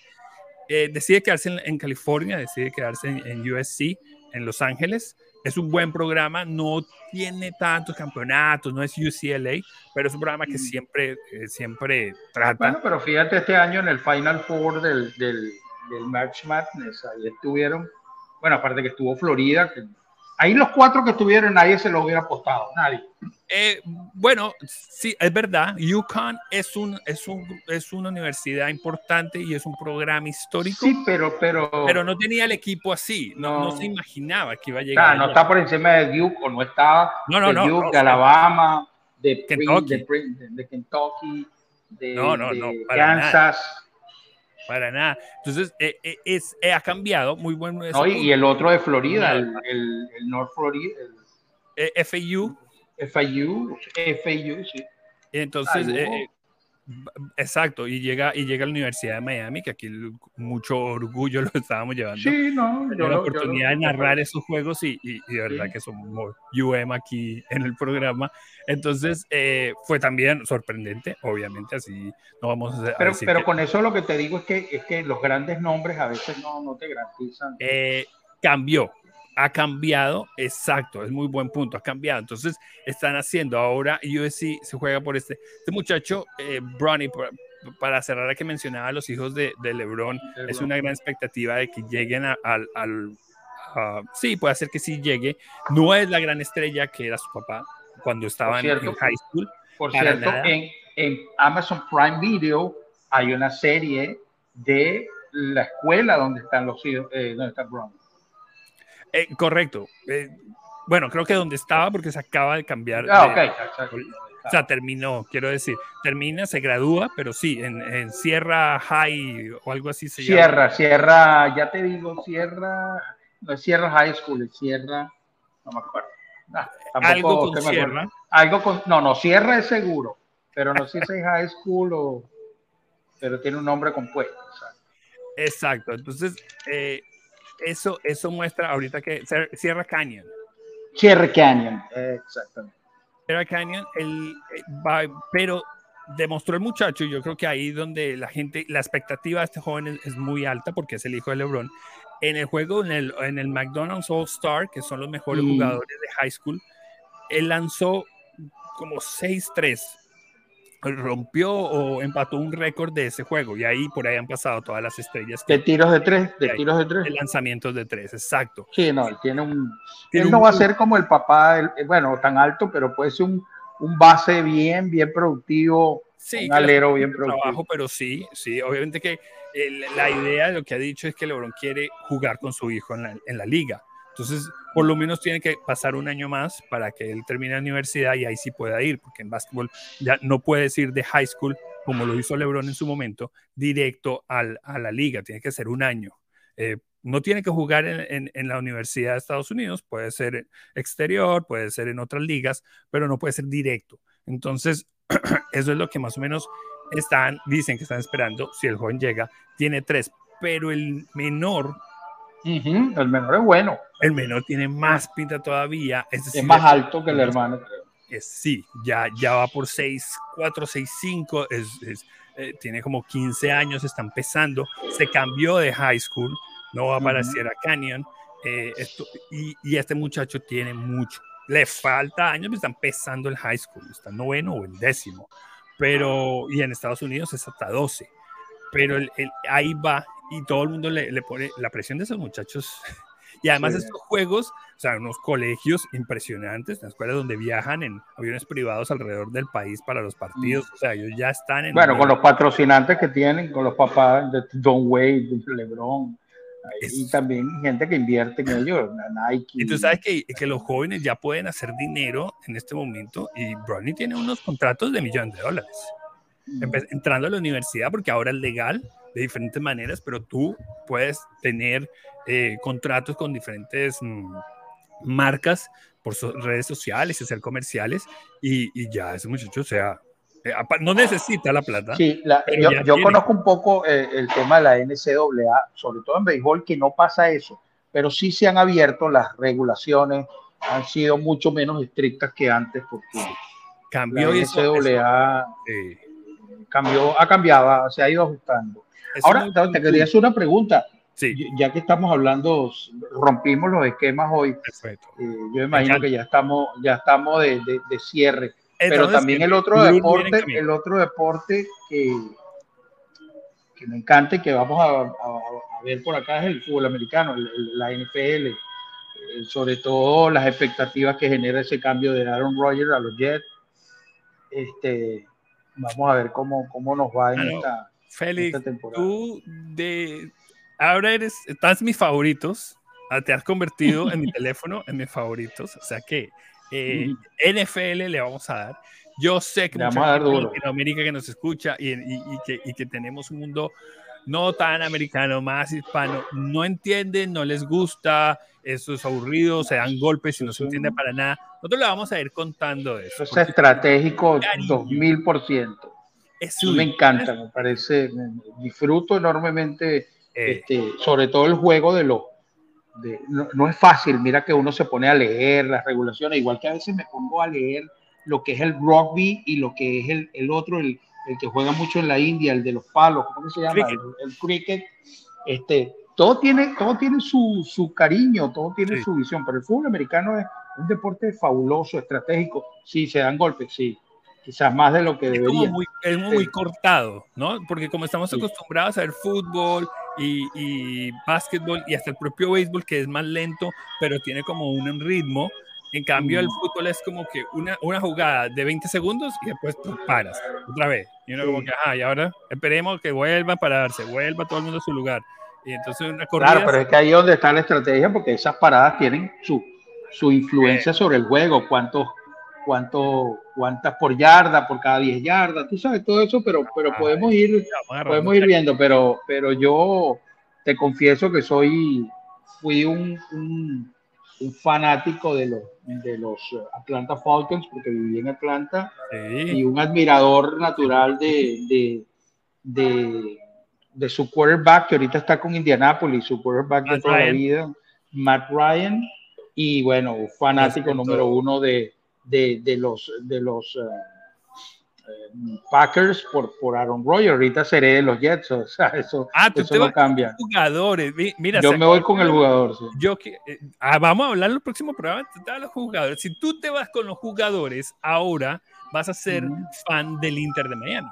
Eh, decide quedarse en, California, decide quedarse en, en USC, en Los Ángeles es un buen programa, no tiene tantos campeonatos, no es UCLA, pero es un programa que mm. siempre, eh, siempre trata. Bueno, pero fíjate este año en el Final Four del, del, del March Madness, ahí estuvieron, bueno, aparte que estuvo Florida, que Ahí los cuatro que estuvieron, nadie se los hubiera apostado, nadie. Eh, bueno, sí, es verdad. UConn es, un, es, un, es una universidad importante y es un programa histórico. Sí, pero, pero, pero no tenía el equipo así. No, no, se imaginaba que iba a llegar. no está por encima de Duke o no estaba no, no, de Duke, de Alabama, de Kentucky, de, Kentucky, de, Kansas para nada. Entonces, eh, eh, es, eh, ha cambiado, muy bueno. y el otro de Florida, el, el, North Florida. El, FAU. FAU, FAU, sí. Entonces, Exacto, y llega, y llega a la Universidad de Miami, que aquí mucho orgullo [LAUGHS] lo estábamos llevando. Sí, no, yo la oportunidad de narrar esos juegos y, y, de verdad que somos UM aquí en el programa. Entonces, eh, fue también sorprendente, obviamente, así no vamos a, pero, Pero con eso lo que te digo es que, es que los grandes nombres a veces no, no te garantizan. Eh, cambió, ha cambiado, exacto, es muy buen punto, ha cambiado. Entonces, están haciendo ahora USC se juega por este, este muchacho, eh, Bronny, para cerrar a que mencionaba a los hijos de, de LeBron, es una gran expectativa de que lleguen al, al sí, puede ser que sí llegue. No es la gran estrella que era su papá cuando estaba en, high school. Por cierto, en, en, Amazon Prime Video hay una serie de la escuela donde están los hijos, eh, donde está Bronny. Eh, correcto. Eh, bueno, creo que donde estaba porque se acaba de cambiar. Ah, ok. o sea, terminó, quiero decir, termina, se gradúa, pero sí, en, Sierra High o algo así se Sierra, llama. Sierra, ya te digo, Sierra, no es Sierra High School, es Sierra, no me acuerdo. algo con Sierra. Algo con, no, no, Sierra es seguro, pero no sé si es High School o, pero tiene un nombre compuesto. Exacto, entonces, eh, eso, eso muestra ahorita que Sierra Canyon. Sierra Canyon, exactamente. Sierra Canyon, el, eh, pero demostró el muchacho, y yo creo que ahí donde la gente, la expectativa de este joven es, muy alta porque es el hijo de LeBron. En el juego, en el, en el McDonald's All Star, que son los mejores mm. jugadores de high school, él lanzó como 6-3 rompió o empató un récord de ese juego y ahí por ahí han pasado todas las estrellas. de tiros de tres, de tiros de tres. De lanzamientos de tres, exacto. Sí, no, él tiene un... él no va a ser como el papá, bueno, tan alto, pero puede ser un, un base bien, bien productivo. Sí, un alero bien productivo. Trabajo, pero sí, sí, obviamente que la idea de lo que ha dicho es que LeBron quiere jugar con su hijo en la, en la liga. Entonces, por lo menos tiene que pasar un año más para que él termine la universidad y ahí sí pueda ir, porque en básquetbol ya no puedes ir de high school, como lo hizo LeBron en su momento, directo a la liga, tiene que ser un año. Eh, no tiene que jugar en, en, la Universidad de Estados Unidos, puede ser exterior, puede ser en otras ligas, pero no puede ser directo. Entonces, [CLEARS THROAT] eso es lo que más o menos están, dicen que están esperando si el joven llega, tiene tres, pero el menor el menor es bueno. El menor tiene más pinta todavía. Es, más alto que el hermano, creo. sí, ya, ya va por 6, 4, 6, 5. Es, eh, tiene como 15 años, está empezando. Se cambió de high school, no va para Sierra Canyon. Eh, esto, y, y, este muchacho tiene mucho. Le falta años, está empezando el high school, está noveno o el décimo. Pero, y en Estados Unidos es hasta 12. Pero el, ahí va y todo el mundo le, le, pone la presión de esos muchachos. [LAUGHS] Y además estos juegos, o sea, unos colegios impresionantes, las escuelas donde viajan en aviones privados alrededor del país para los partidos, mm. o sea, ellos ya están en... Bueno, con los patrocinantes que tienen, con los papás de Don Wade, de LeBron, y también gente que invierte en ellos, Nike. Y tú sabes que, que, los jóvenes ya pueden hacer dinero en este momento y Bronny tiene unos contratos de millones de dólares. Entrando a la universidad, porque ahora es legal, de diferentes maneras, pero tú puedes tener eh, contratos con diferentes mm, marcas por redes sociales y hacer comerciales y, y, ya ese muchacho, o sea, Eh, no necesita la plata. Sí, yo, conozco un poco eh, el tema de la NCAA, sobre todo en béisbol, que no pasa eso, pero sí se han abierto las regulaciones, han sido mucho menos estrictas que antes, porque cambió la NCAA cambió, ha cambiado, se ha ido ajustando. Ahora, te quería hacer una pregunta. Sí. Ya que estamos hablando, rompimos los esquemas hoy. Perfecto. Eh, yo imagino que ya estamos, ya estamos de, de cierre. Pero también el otro deporte, el otro deporte que, que me encanta y que vamos a, ver por acá es el fútbol americano, la NFL. Eh, sobre todo las expectativas que genera ese cambio de Aaron Rodgers a los Jets. Este, vamos a ver cómo, cómo nos va en, esta, Félix, temporada. Tú de ahora eres, estás mis favoritos, ah, te has convertido en mi [LAUGHS] teléfono en mis favoritos, o sea que eh, NFL le vamos a dar. Yo sé que mucha gente en Latinoamérica que nos escucha y, que, y, que, tenemos un mundo no tan americano, más hispano, no entienden, no les gusta, eso es aburrido, se dan golpes y no se entiende para nada. Nosotros le vamos a ir contando eso. Eso es estratégico, 2000%. me encanta, me parece, disfruto enormemente, eh. este, sobre todo el juego de los no, es fácil, mira que uno se pone a leer las regulaciones, igual que a veces me pongo a leer lo que es el rugby y lo que es el, el otro, el, el, que juega mucho en la India, el de los palos, ¿cómo se llama? El, cricket. Este, todo tiene, todo tiene su, su cariño, todo tiene su visión, pero el fútbol americano es un deporte fabuloso, estratégico. Sí, se dan golpes, sí quizás más de lo que debería. Muy, es muy, cortado, ¿no? Porque como estamos acostumbrados a ver fútbol y, y básquetbol y hasta el propio béisbol, que es más lento, pero tiene como un ritmo. En cambio, el mm. fútbol es como que una, una jugada de 20 segundos y después tú paras otra vez. Y uno como que, ah, y ahora esperemos que vuelva a pararse, vuelva todo el mundo a su lugar. Y entonces una corrida... Claro, pero es que ahí es donde está la estrategia, porque esas paradas tienen su, su influencia sobre el juego, cuántos cuánto, cuántas por yarda, por cada 10 yardas, tú sabes todo eso, pero, pero podemos ir, podemos ir viendo, pero, pero yo te confieso que soy, fui un, un, fanático de los, de los Atlanta Falcons, porque viví en Atlanta, y un admirador natural de, de, de, de, su quarterback, que ahorita está con Indianapolis, su quarterback de toda la vida, Matt Ryan, y bueno, fanático número uno de, de, de los, de los eh, Packers por, por Aaron Rodgers. Ahorita seré de los Jets, o sea, [LAUGHS] eso, ah, eso no cambia. Jugadores, mira, yo me voy con el jugador. Yo, eh, ah, vamos a hablar en el próximo programa de los jugadores. Si tú te vas con los jugadores, ahora vas a ser fan del Inter de Miami.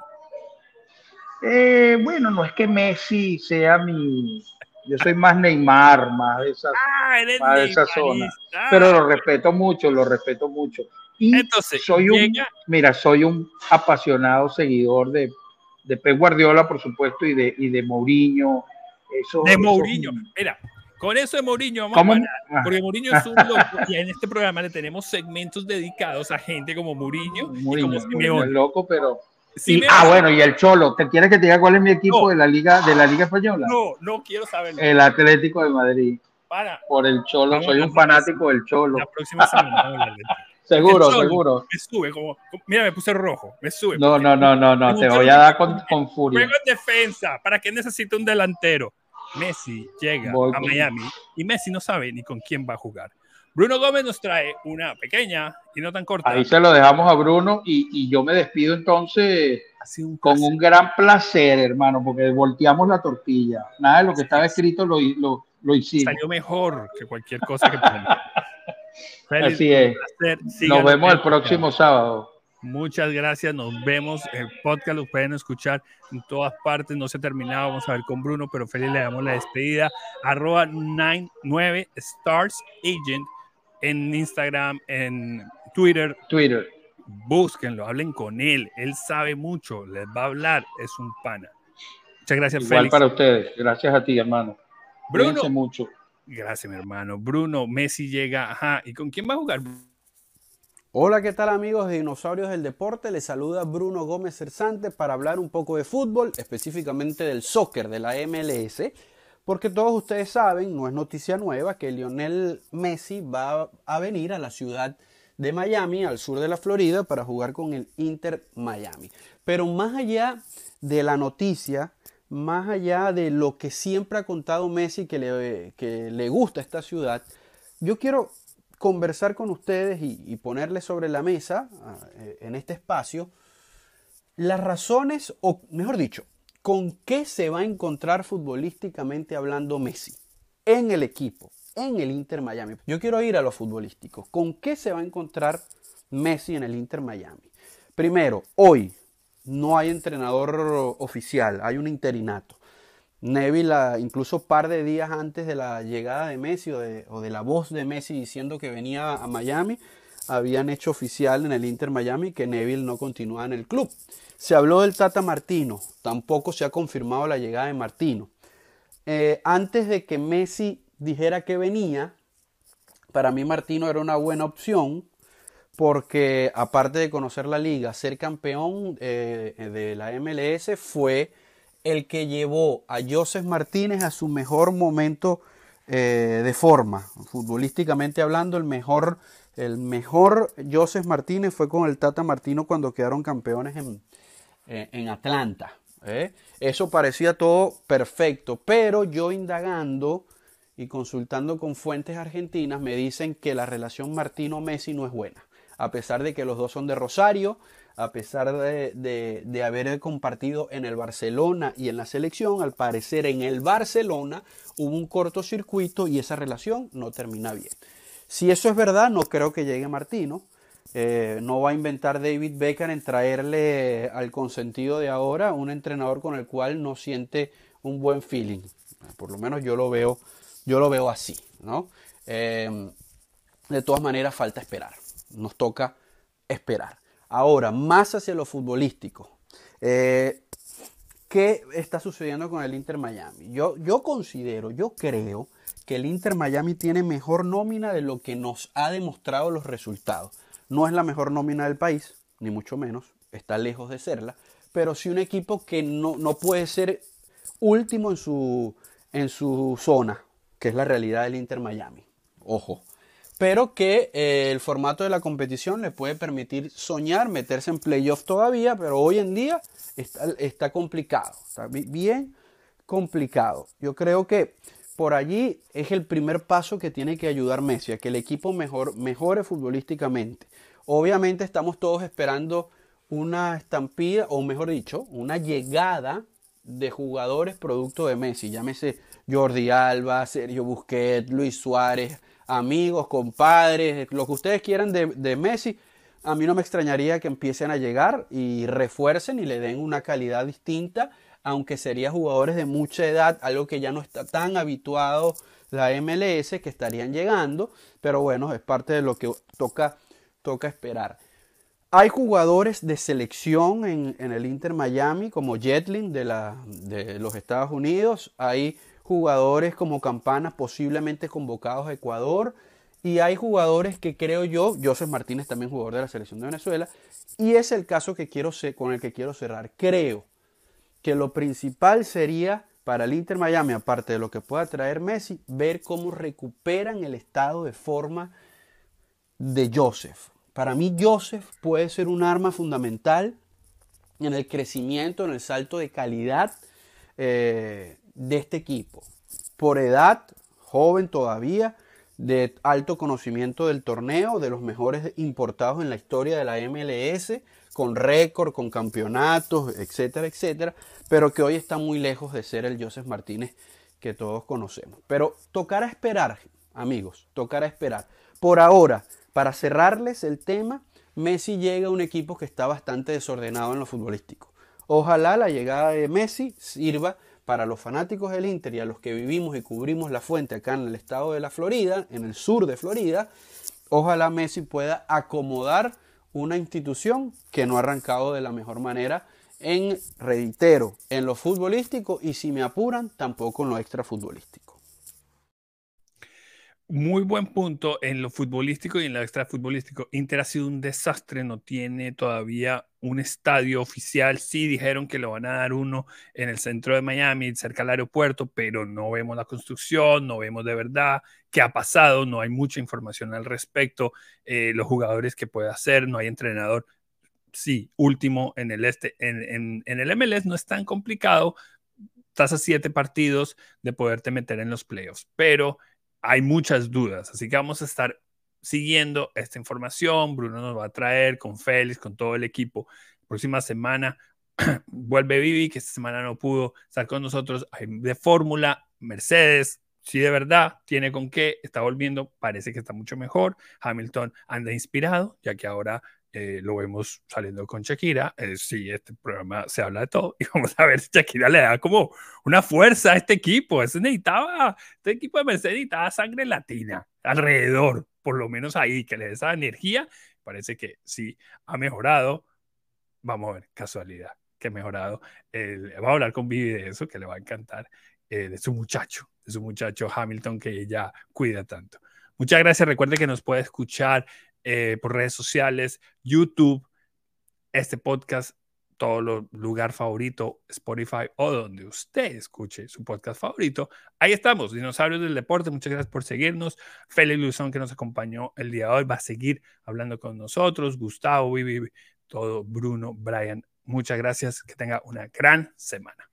bueno, no es que Messi sea mi, yo soy más Neymar, más de esa, ah, más de esa zona. Pero lo respeto mucho, lo respeto mucho. Y Entonces, soy un, mira, soy un apasionado seguidor de, de Pep Guardiola, por supuesto, y de, y de Mourinho. Eso, de Mourinho, mira, con eso de Mourinho vamos a porque Mourinho es un loco y en este programa le tenemos segmentos dedicados a gente como Mourinho, Mourinho y como loco, pero ah, bueno, y el Cholo, ¿te quieres que te diga cuál es mi equipo de la Liga de la Liga española? No, no quiero saberlo. El Atlético de Madrid. Para. Por el Cholo, soy un fanático del Cholo. La próxima semana. Seguro, seguro. Me sube como, mira, me puse rojo, me sube. No, no, no, no, no, te voy a dar con, con furia. Juego en defensa, ¿para qué necesito un delantero? Messi llega a Miami y Messi no sabe ni con quién va a jugar. Bruno Gómez nos trae una pequeña y no tan corta. Ahí se lo dejamos a Bruno y, y yo me despido entonces con un gran placer, hermano, porque volteamos la tortilla. Nada de lo que estaba escrito lo, lo, lo hicimos. Salió mejor que cualquier cosa que [LAUGHS] Feliz, Así es. Nos vemos el próximo sábado. Muchas gracias, nos vemos. El podcast lo pueden escuchar en todas partes. No se ha terminado, vamos a ver con Bruno, pero Feliz le damos la despedida. Arroba 99 Stars Agent en Instagram, en Twitter. Twitter. Búsquenlo, hablen con él. Él sabe mucho, les va a hablar, es un pana. Muchas gracias, Igual para ustedes. Gracias a ti, hermano. Bruno. mucho. Gracias, mi hermano. Bruno, Messi llega. Ajá. ¿Y con quién va a jugar? Hola, ¿qué tal amigos de Dinosaurios del Deporte? Les saluda Bruno Gómez Cersante para hablar un poco de fútbol, específicamente del soccer de la MLS porque todos ustedes saben, no es noticia nueva, que Lionel Messi va a venir a la ciudad de Miami al sur de la Florida para jugar con el Inter Miami. Pero más allá de la noticia, más allá de lo que siempre ha contado Messi que le, que le gusta esta ciudad, yo quiero conversar con ustedes y, y ponerles sobre la mesa ah, eh, en este espacio las razones, o mejor dicho, con qué se va a encontrar futbolísticamente hablando Messi en el equipo, en el Inter Miami. Yo quiero ir a lo futbolístico. ¿Con qué se va a encontrar Messi en el Inter Miami? Primero, hoy no hay entrenador oficial, hay un interinato. Neville, incluso par de días antes de la llegada de Messi o de, la voz de Messi diciendo que venía a Miami, habían hecho oficial en el Inter Miami que Neville no continúa en el club. Se habló del Tata Martino, tampoco se ha confirmado la llegada de Martino. Eh, antes de que Messi dijera que venía, para mí Martino era una buena opción porque aparte de conocer la liga, ser campeón eh, de la MLS fue el que llevó a Joseph Martínez a su mejor momento eh, de forma, futbolísticamente hablando, el mejor, el mejor Joseph Martínez fue con el Tata Martino cuando quedaron campeones en, en Atlanta. ¿eh? Eso parecía todo perfecto, pero yo indagando y consultando con fuentes argentinas me dicen que la relación Martino-Messi no es buena, a pesar de que los dos son de Rosario, a pesar de, haber compartido en el Barcelona y en la selección, al parecer en el Barcelona hubo un cortocircuito y esa relación no termina bien. Si eso es verdad, no creo que llegue Martino. Eh, no va a inventar David Beckham en traerle al consentido de ahora un entrenador con el cual no siente un buen feeling. Por lo menos yo lo veo, yo lo veo así, ¿no? Eh, de todas maneras, falta esperar. Nos toca esperar. Ahora, más hacia lo futbolístico. Eh, ¿Qué está sucediendo con el Inter Miami? Yo, yo considero, yo creo que el Inter Miami tiene mejor nómina de lo que nos ha demostrado los resultados. No es la mejor nómina del país, ni mucho menos, está lejos de serla, pero sí un equipo que no, puede ser último en su, en su zona, que es la realidad del Inter Miami. Ojo. Pero que eh, el formato de la competición le puede permitir soñar, meterse en playoff todavía, pero hoy en día está, está complicado, está bien complicado. Yo creo que por allí es el primer paso que tiene que ayudar Messi a que el equipo mejor, mejore futbolísticamente. Obviamente estamos todos esperando una estampida, o mejor dicho, una llegada de jugadores producto de Messi. Llámese Jordi Alba, Sergio Busquets, Luis Suárez, amigos, compadres, lo que ustedes quieran de, Messi. A mí no me extrañaría que empiecen a llegar y refuercen y le den una calidad distinta aunque serían jugadores de mucha edad, algo que ya no está tan habituado la MLS, que estarían llegando, pero bueno, es parte de lo que toca, toca esperar. Hay jugadores de selección en, el Inter Miami, como Jetlin de, la, de los Estados Unidos, hay jugadores como Campana posiblemente convocados a Ecuador, y hay jugadores que creo yo, Joseph Martínez también jugador de la selección de Venezuela, y es el caso que quiero con el que quiero cerrar. Creo que lo principal sería para el Inter Miami, aparte de lo que pueda traer Messi, ver cómo recuperan el estado de forma de Joseph. Para mí Joseph puede ser un arma fundamental en el crecimiento, en el salto de calidad eh, de este equipo. Por edad, joven todavía, de alto conocimiento del torneo, de los mejores importados en la historia de la MLS, con récord, con campeonatos, etcétera, etcétera, pero que hoy está muy lejos de ser el Joseph Martínez que todos conocemos. Pero tocará esperar, amigos, tocará esperar. Por ahora, para cerrarles el tema, Messi llega a un equipo que está bastante desordenado en lo futbolístico. Ojalá la llegada de Messi sirva para los fanáticos del Inter y a los que vivimos y cubrimos la fuente acá en el estado de la Florida, en el sur de Florida, ojalá Messi pueda acomodar una institución que no ha arrancado de la mejor manera en, reitero, en lo futbolístico y si me apuran, tampoco en lo extrafutbolístico. Muy buen punto en lo futbolístico y en lo extrafutbolístico. Inter ha sido un desastre, no tiene todavía un estadio oficial. Sí dijeron que le van a dar uno en el centro de Miami, cerca del aeropuerto, pero no vemos la construcción, no vemos de verdad qué ha pasado, no hay mucha información al respecto, eh, los jugadores que puede hacer, no hay entrenador. Sí, último en el este, en, en el MLS no es tan complicado, estás a siete partidos de poderte meter en los playoffs, pero hay muchas dudas, así que vamos a estar siguiendo esta información. Bruno nos va a traer con Félix, con todo el equipo. próxima semana [CLEARS THROAT] vuelve Vivi, que esta semana no pudo estar con nosotros. De Fórmula, Mercedes, si de verdad tiene con qué, está volviendo, parece que está mucho mejor. Hamilton anda inspirado, ya que ahora eh, lo vemos saliendo con Shakira. Eh, sí, este programa se habla de todo [LAUGHS] y vamos a ver si Shakira le da como una fuerza a este equipo. Eso necesitaba, este equipo de Mercedes necesitaba sangre latina alrededor, por lo menos ahí, que le dé esa energía. Parece que sí ha mejorado. Vamos a ver, casualidad, que ha mejorado. vamos a hablar con Vivi de eso, que le va a encantar, eh, de su muchacho, de su muchacho Hamilton, que ella cuida tanto. Muchas gracias. Recuerde que nos puede escuchar eh, por redes sociales, YouTube, este podcast, todo lo, lugar favorito, Spotify o donde usted escuche su podcast favorito. Ahí estamos, Dinosaurios del Deporte. Muchas gracias por seguirnos. Félix Luzón, que nos acompañó el día de hoy, va a seguir hablando con nosotros. Gustavo, Vivi, todo, Bruno, Brian. Muchas gracias. Que tenga una gran semana.